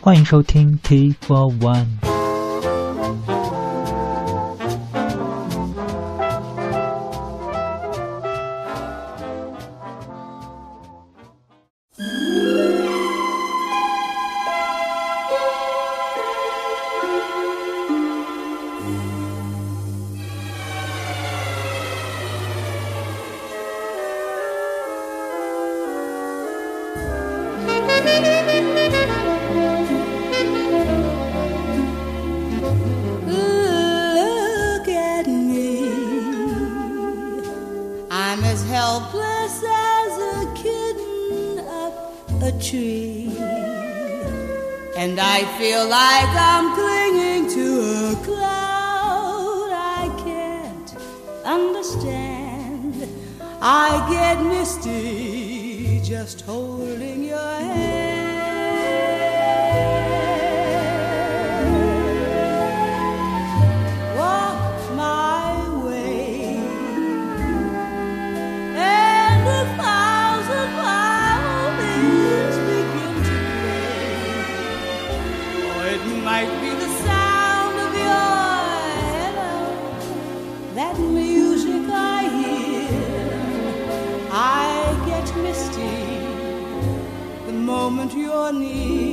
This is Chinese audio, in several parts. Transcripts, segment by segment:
欢迎收听 T for One。 Get misty just holding your hand. your knees.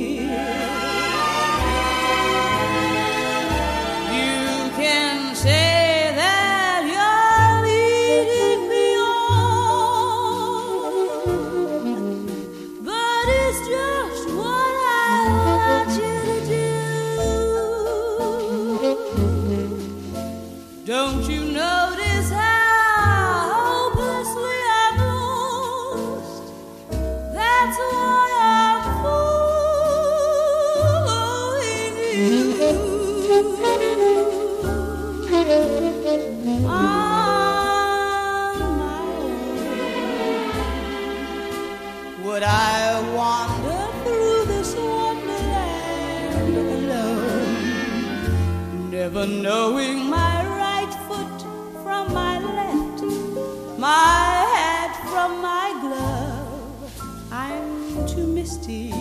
Would I wander through this wonderland alone? Never knowing my right foot from my left, my hat from my glove. I'm too misty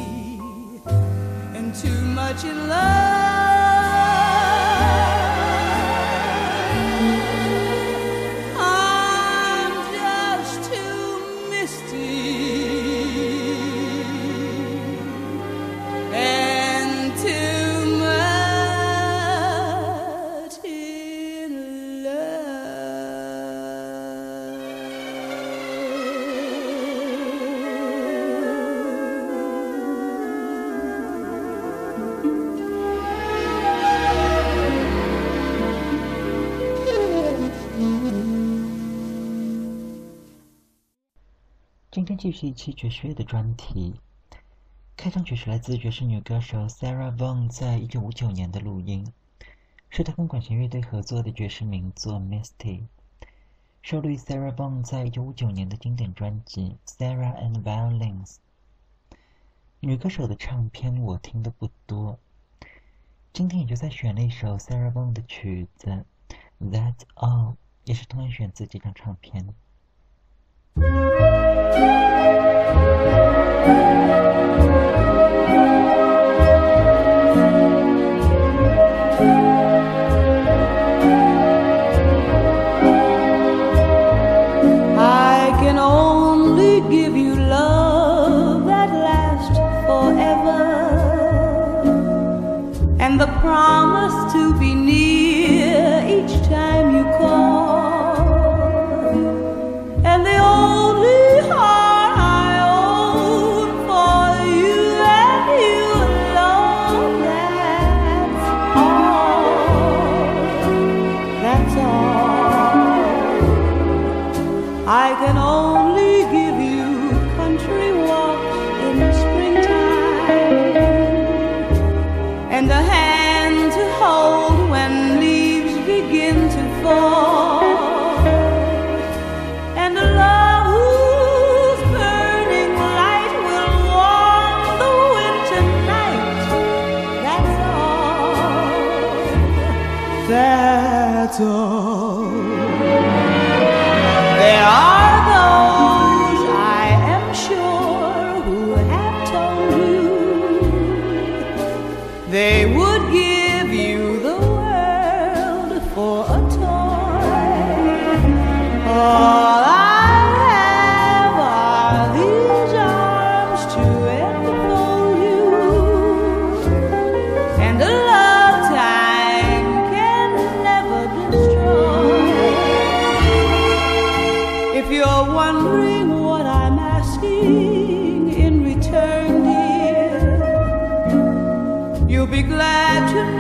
and too much in love. 继续一期爵士乐的专题。开场曲是来自爵士女歌手 Sarah Vaughan 在一九五九年的录音，是她跟管弦乐队合作的爵士名作《Misty》，收录于 Sarah Vaughan 在一九五九年的经典专辑《Sarah and Violins》。女歌手的唱片我听的不多，今天也就在选了一首 Sarah Vaughan 的曲子《That's All》，也是同样选自这张唱片。Thank you. That's be glad to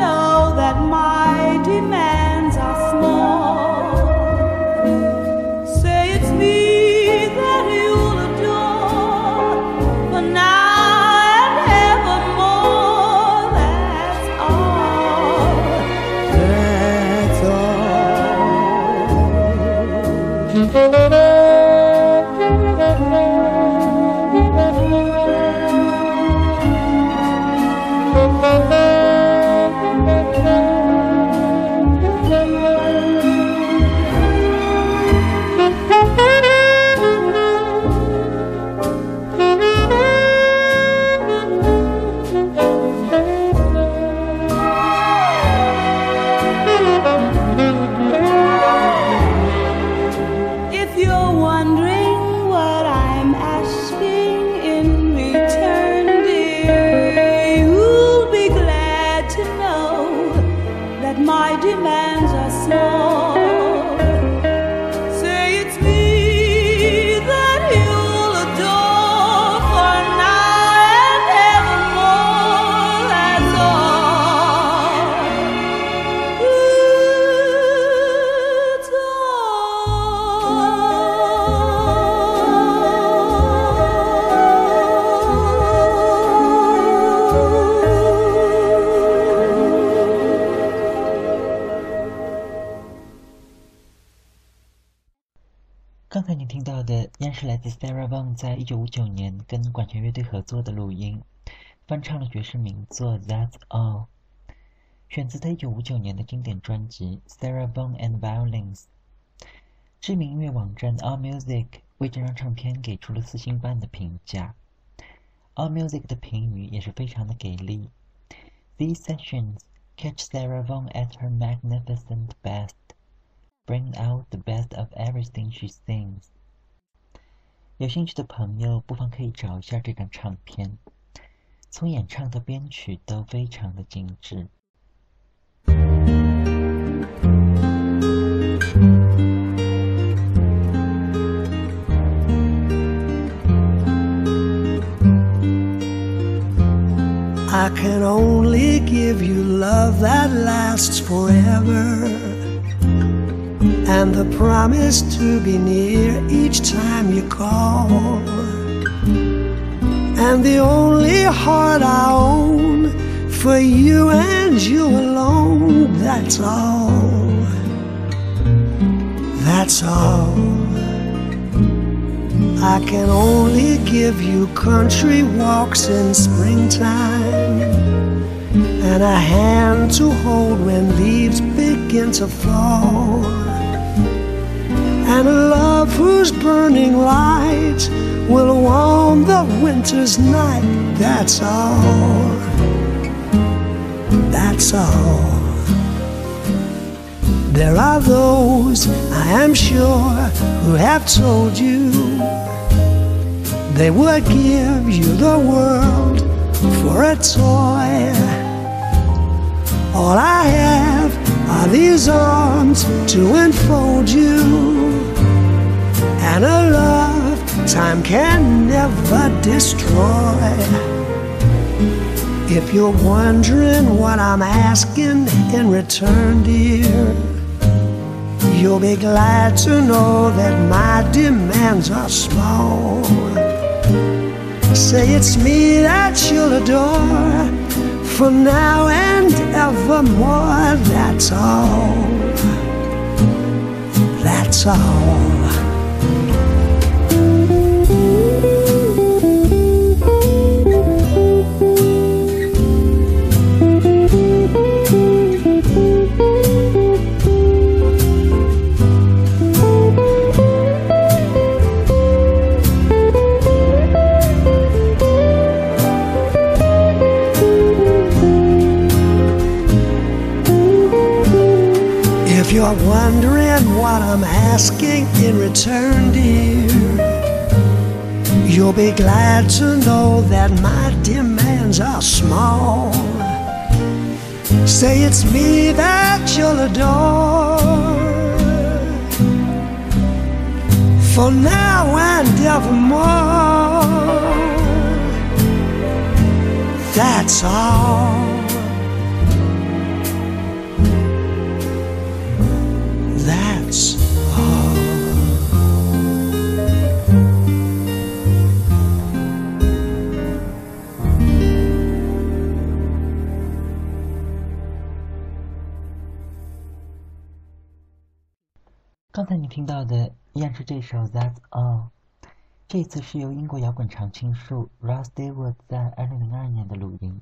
自 Sarah Vaughan 在一九五九年跟管弦乐队合作的录音，翻唱了爵士名作《That's All》，选自他一九五九年的经典专辑《Sarah Vaughan and Violins》。知名音乐网站 AllMusic 为这张唱片给出了四星半的评价。AllMusic 的评语也是非常的给力。These sessions catch Sarah Vaughan at her magnificent best. Bring out the best of everything she sings。有兴趣的朋友不妨可以找一下这张唱片，从演唱到编曲都非常的精致。I can only give you love that lasts forever. And the promise to be near each time you call. And the only heart I own for you and you alone. That's all. That's all. I can only give you country walks in springtime and a hand to hold when leaves begin to fall, and a love whose burning light will warm the winter's night. That's all. That's all. There are those, I am sure, who have told you they would give you the world for a toy. All I have are these arms to enfold you, and a love time can never destroy. If you're wondering what I'm asking in return, dear, you'll be glad to know that my demands are small. Say it's me that you'll adore for now and evermore. That's all. That's all. You're wondering what I'm asking in return, dear, you'll be glad to know that my demands are small. Say it's me that you'll adore. For now and evermore. That's all. 听到的依然是这首《That's All》，这次是由英国摇滚常青树 Ross Stewart 在2002年的录音，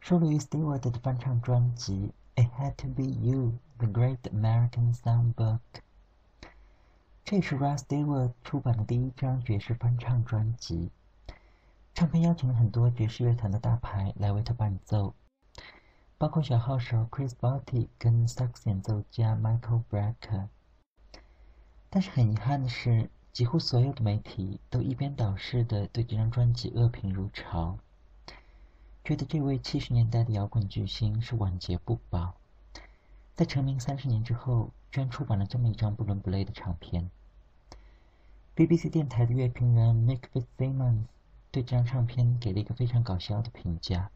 收录于 Stewart 的翻唱专辑《It Had to Be You: The Great American Songbook》。这是 Ross Stewart 出版的第一张爵士翻唱专辑，唱片邀请了很多爵士乐坛的大牌来为他伴奏，包括小号手 Chris Botti 跟萨克斯演奏家 Michael Brecker。但是很遗憾的是，几乎所有的媒体都一边倒式的对这张专辑恶评如潮，觉得这位七十年代的摇滚巨星是晚节不保，在成名三十年之后，居然出版了这么一张不伦不类的唱片。BBC 电台的乐评人 Mick Fitzsimmons 对这张唱片给了一个非常搞笑的评价，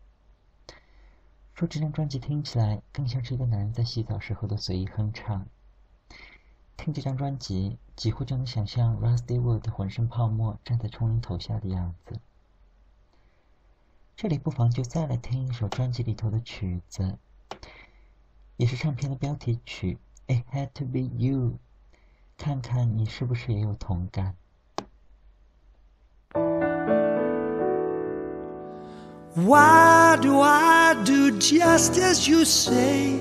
说这张专辑听起来更像是一个男人在洗澡时候的随意哼唱。听这张专辑，几乎就能想象 Rusty Wood 浑身泡沫站在冲浪头下的样子。这里不妨就再来听一首专辑里头的曲子，也是唱片的标题曲《It Had to Be You》，看看你是不是也有同感。Why do I do just as you say?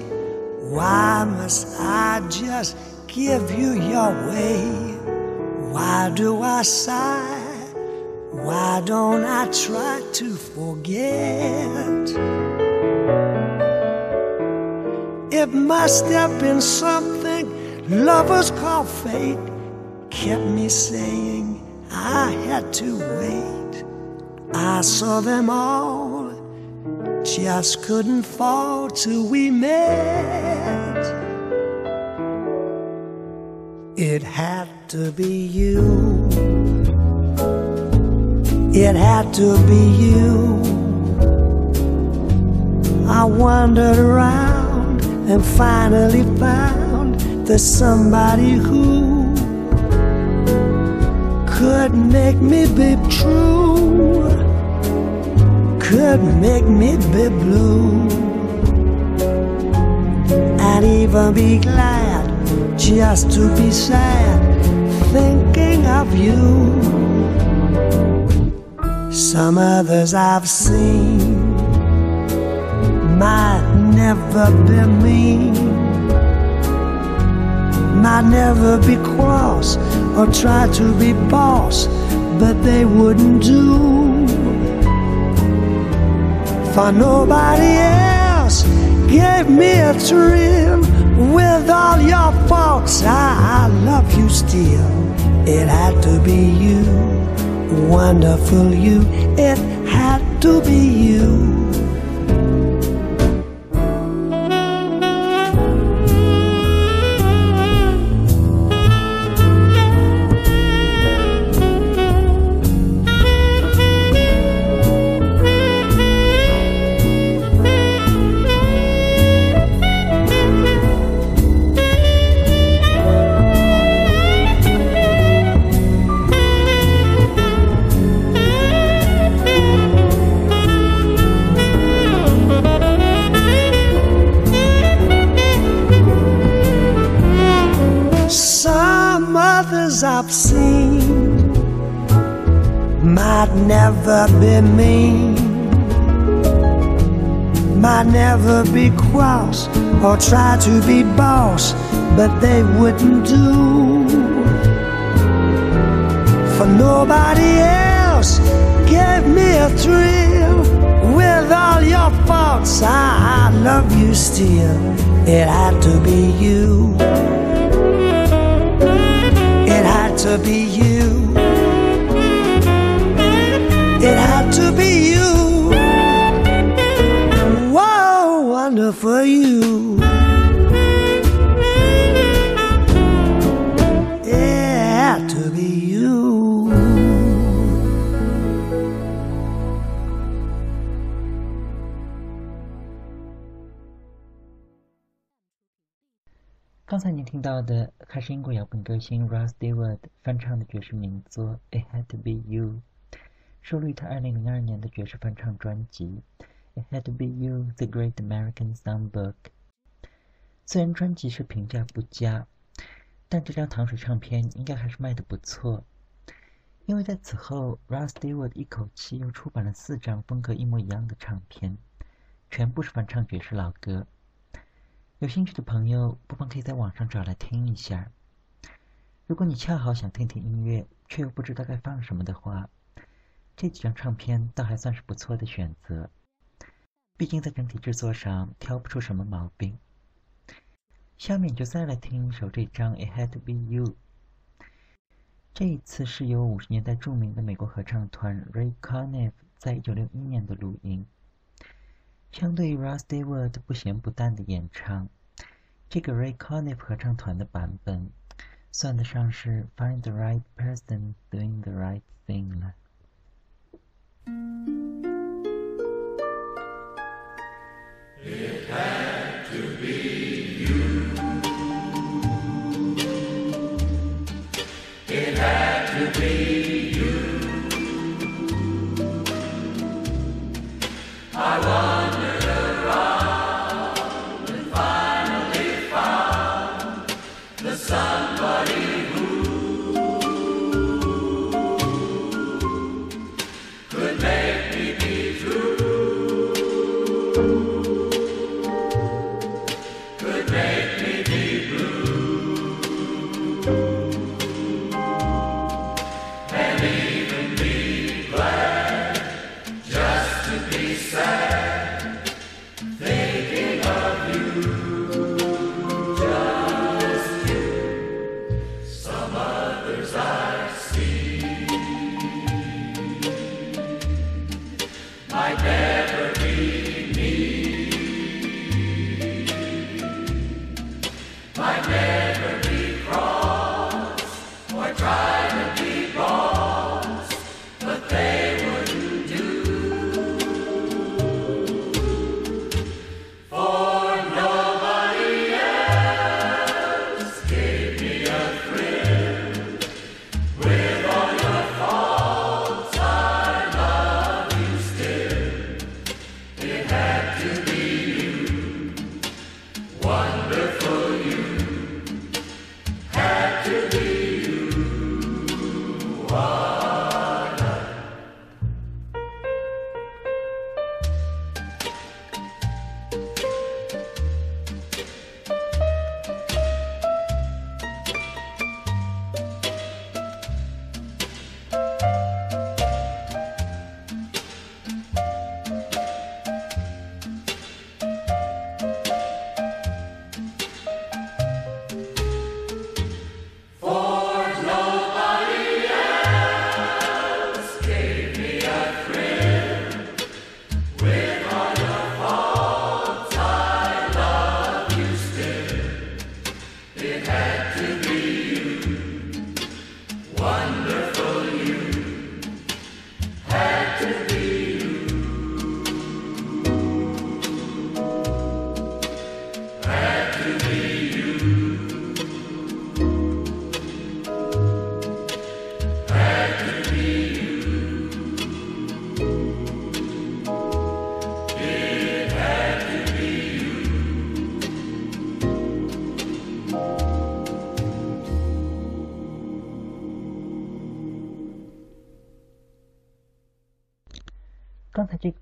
Why must I just give you your way? Why do I sigh? Why don't I try to forget? It must have been something lovers call fate kept me saying I had to wait. I saw them all, just couldn't fall till we met. It had to be you. It had to be you. I wandered around and finally found there's somebody who could make me be true, could make me be blue, and even be glad just to be sad thinking of you. Some others I've seen might never be mean might never be cross or try to be boss, but they wouldn't do. For nobody else gave me a thrill. With all your faults, I, I love you still. It had to be you, wonderful you. It had to be you. never be cross or try to be boss, but they wouldn't do. For nobody else gave me a thrill. With all your faults, I, I love you still. It had to be you. It had to be you. It had to be you. 到的还是英国摇滚歌星 Ross Stewart 翻唱的爵士名作《It Had to Be You》，收录于他2002年的爵士翻唱专辑《It Had to Be You: The Great American Songbook》。虽然专辑是评价不佳，但这张糖水唱片应该还是卖得不错，因为在此后，Ross Stewart 一口气又出版了四张风格一模一样的唱片，全部是翻唱爵士老歌。有兴趣的朋友，不妨可以在网上找来听一下。如果你恰好想听听音乐，却又不知道该放什么的话，这几张唱片倒还算是不错的选择。毕竟在整体制作上挑不出什么毛病。下面就再来听一首这张《It Had to Be You》。这一次是由五十年代著名的美国合唱团 Ray Conniff 在一九六一年的录音。相对于 Ross Stewart 不咸不淡的演唱，这个 Ray Conniff 合唱团的版本算得上是 Find the right person doing the right thing 了。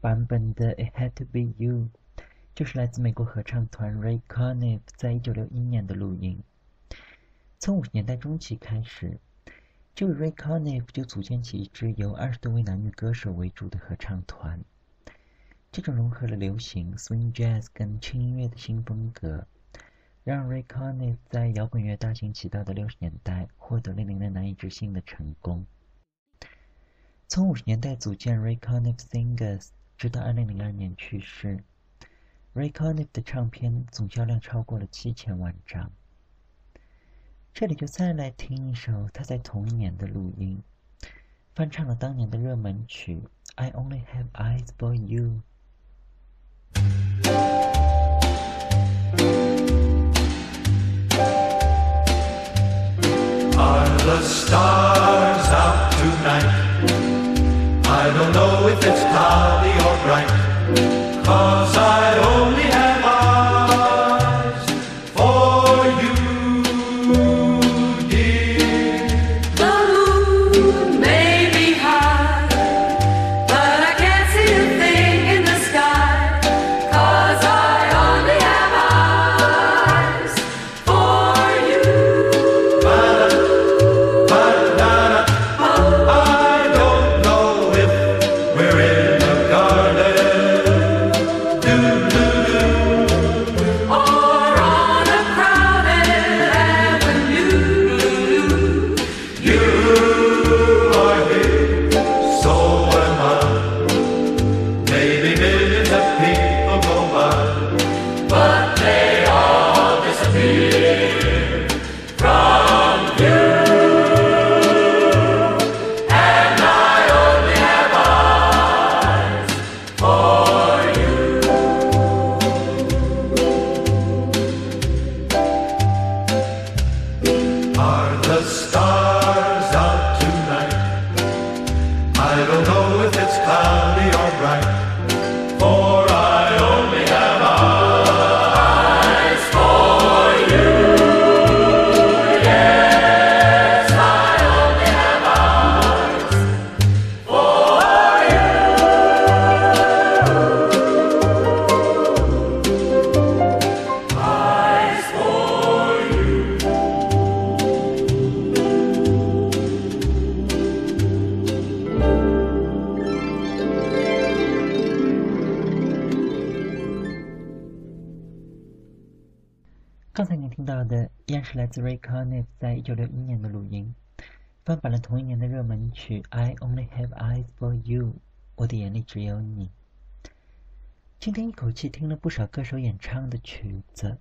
版本的《It Had to Be You》就是来自美国合唱团 Ray Conniff 在一九六一年的录音。从五十年代中期开始，这位 Ray Conniff 就组建起一支由二十多位男女歌手为主的合唱团。这种融合了流行、swing jazz 跟轻音乐的新风格，让 Ray Conniff 在摇滚乐大行其道的六十年代获得了令人难以置信的成功。从五十年代组建 Ray Conniff Singers，直到二零零二年去世，Ray Conniff 的唱片总销量超过了七千万张。这里就再来听一首他在同一年的录音，翻唱了当年的热门曲《I Only Have Eyes for You》。Thank the stars out tonight? I don't know if it's 刚才您听到的依然是来自 Ray Conniff 在一九六一年的录音，翻版了同一年的热门曲《I Only Have Eyes for You》，我的眼里只有你。今天一口气听了不少歌手演唱的曲子，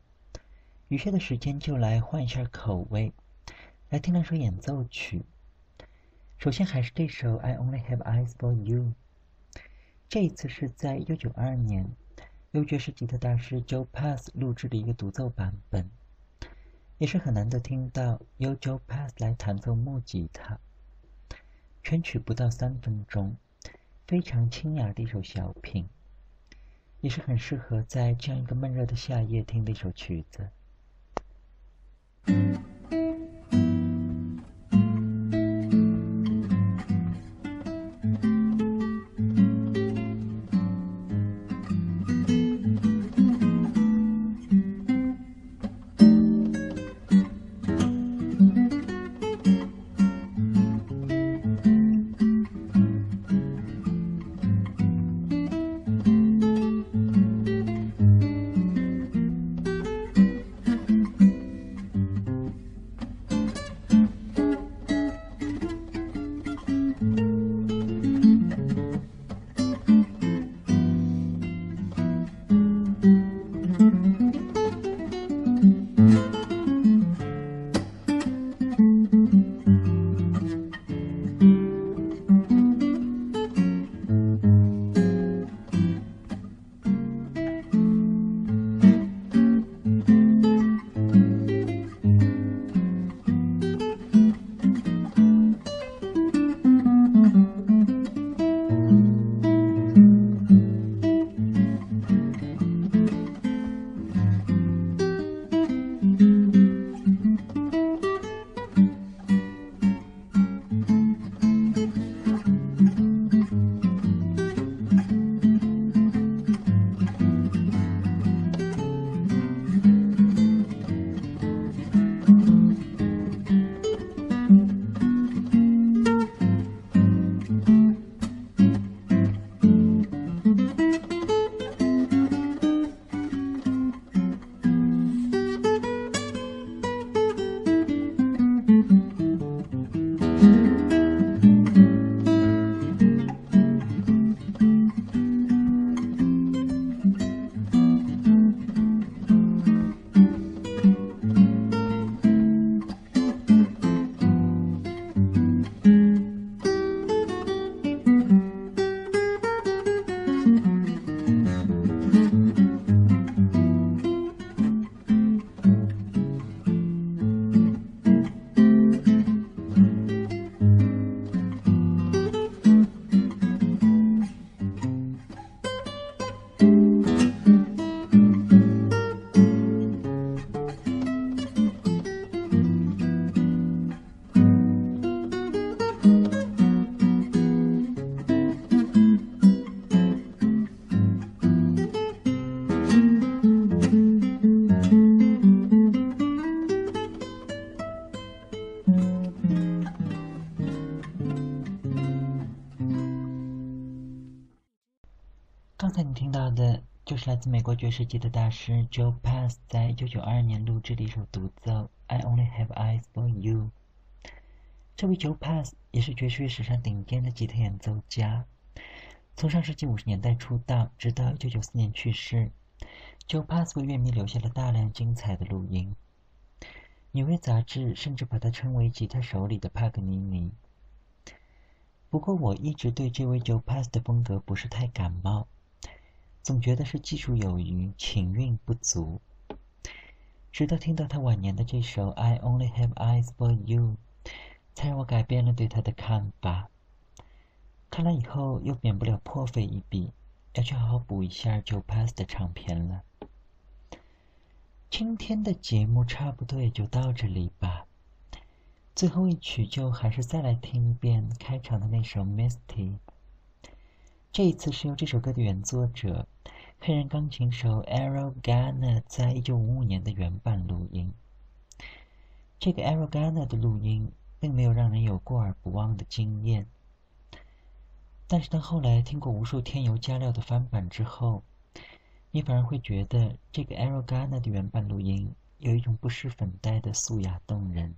余下的时间就来换一下口味，来听两首演奏曲。首先还是这首《I Only Have Eyes for You》，这一次是在一九九二年。由爵士吉他大师 Joe Pass 录制的一个独奏版本，也是很难得听到由 Joe Pass 来弹奏木吉他。全曲不到三分钟，非常清雅的一首小品，也是很适合在这样一个闷热的夏夜听的一首曲子。来自美国爵士级的大师 Joe Pass 在1992年录制的一首独奏《I Only Have Eyes for You》。这位 Joe Pass 也是爵士乐史上顶尖的吉他演奏家，从上世纪五十年代出道，直到1994年去世。Joe Pass 为乐迷留下了大量精彩的录音。纽约杂志甚至把他称为吉他手里的帕格尼尼。不过，我一直对这位 Joe Pass 的风格不是太感冒，总觉得是技术有余，情韵不足。直到听到他晚年的这首《I Only Have Eyes for You》，才让我改变了对他的看法。看来以后又免不了破费一笔，要去好好补一下九 Pass 的唱片了。今天的节目差不多也就到这里吧。最后一曲就还是再来听一遍开场的那首《Misty》。这一次是由这首歌的原作者黑人钢琴手 Errol Garner 在一九五五年的原版录音。这个 Errol Garner 的录音并没有让人有过耳不忘的惊艳，但是当后来听过无数添油加料的翻版之后，你反而会觉得这个 Errol Garner 的原版录音有一种不施粉黛的素雅动人。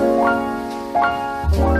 今